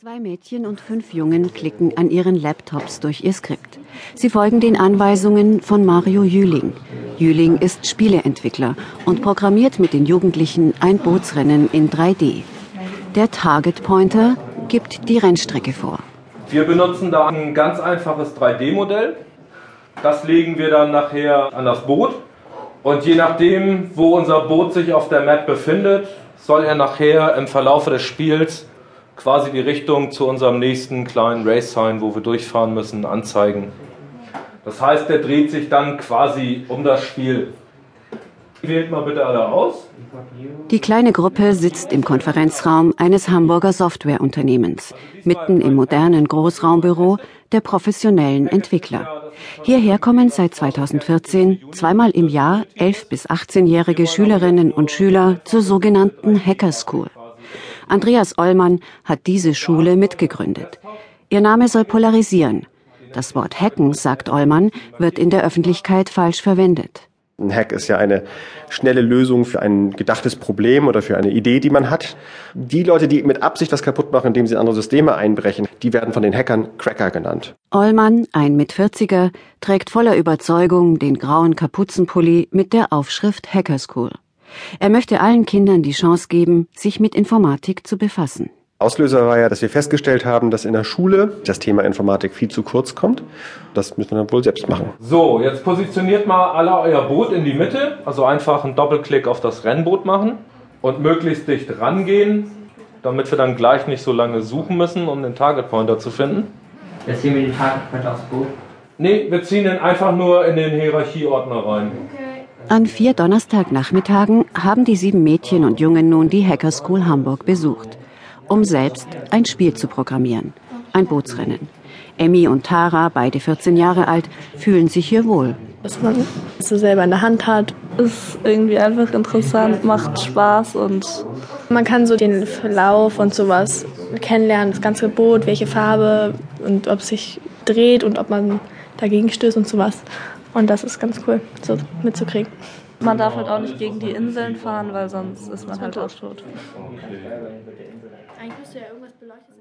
Zwei Mädchen und fünf Jungen klicken an ihren Laptops durch ihr Skript. Sie folgen den Anweisungen von Mario Jüling. Jüling ist Spieleentwickler und programmiert mit den Jugendlichen ein Bootsrennen in 3D. Der Target Pointer gibt die Rennstrecke vor. Wir benutzen da ein ganz einfaches 3D-Modell. Das legen wir dann nachher an das Boot. Und je nachdem, wo unser Boot sich auf der Map befindet, soll er nachher im Verlauf des Spiels quasi die Richtung zu unserem nächsten kleinen Race-Sign, wo wir durchfahren müssen, anzeigen. Das heißt, der dreht sich dann quasi um das Spiel. Wählt mal bitte alle aus. Die kleine Gruppe sitzt im Konferenzraum eines Hamburger Softwareunternehmens, mitten im modernen Großraumbüro der professionellen Entwickler. Hierher kommen seit 2014 zweimal im Jahr 11- bis 18-jährige Schülerinnen und Schüler zur sogenannten Hacker School. Andreas Ollmann hat diese Schule mitgegründet. Ihr Name soll polarisieren. Das Wort Hacken, sagt Ollmann, wird in der Öffentlichkeit falsch verwendet. Ein Hack ist ja eine schnelle Lösung für ein gedachtes Problem oder für eine Idee, die man hat. Die Leute, die mit Absicht was kaputt machen, indem sie in andere Systeme einbrechen, die werden von den Hackern Cracker genannt. Ollmann, ein Mit-40er, trägt voller Überzeugung den grauen Kapuzenpulli mit der Aufschrift Hacker School. Er möchte allen Kindern die Chance geben, sich mit Informatik zu befassen. Auslöser war ja, dass wir festgestellt haben, dass in der Schule das Thema Informatik viel zu kurz kommt. Das müssen wir dann wohl selbst machen. So, jetzt positioniert mal alle euer Boot in die Mitte. Also einfach einen Doppelklick auf das Rennboot machen und möglichst dicht rangehen, damit wir dann gleich nicht so lange suchen müssen, um den Target Pointer zu finden. Jetzt ziehen wir den Target Pointer aufs Boot. Nee, wir ziehen ihn einfach nur in den Hierarchieordner rein. Okay. An vier Donnerstagnachmittagen haben die sieben Mädchen und Jungen nun die Hacker School Hamburg besucht, um selbst ein Spiel zu programmieren. Ein Bootsrennen. Emmy und Tara, beide 14 Jahre alt, fühlen sich hier wohl. Was man so selber in der Hand hat, ist irgendwie einfach interessant, macht Spaß und man kann so den Verlauf und sowas kennenlernen, das ganze Boot, welche Farbe und ob es sich dreht und ob man dagegen stößt und sowas. Und das ist ganz cool, so mitzukriegen. Man darf halt auch nicht gegen die Inseln fahren, weil sonst ist man halt auch tot. Eigentlich müsste ja irgendwas beleuchtet sein.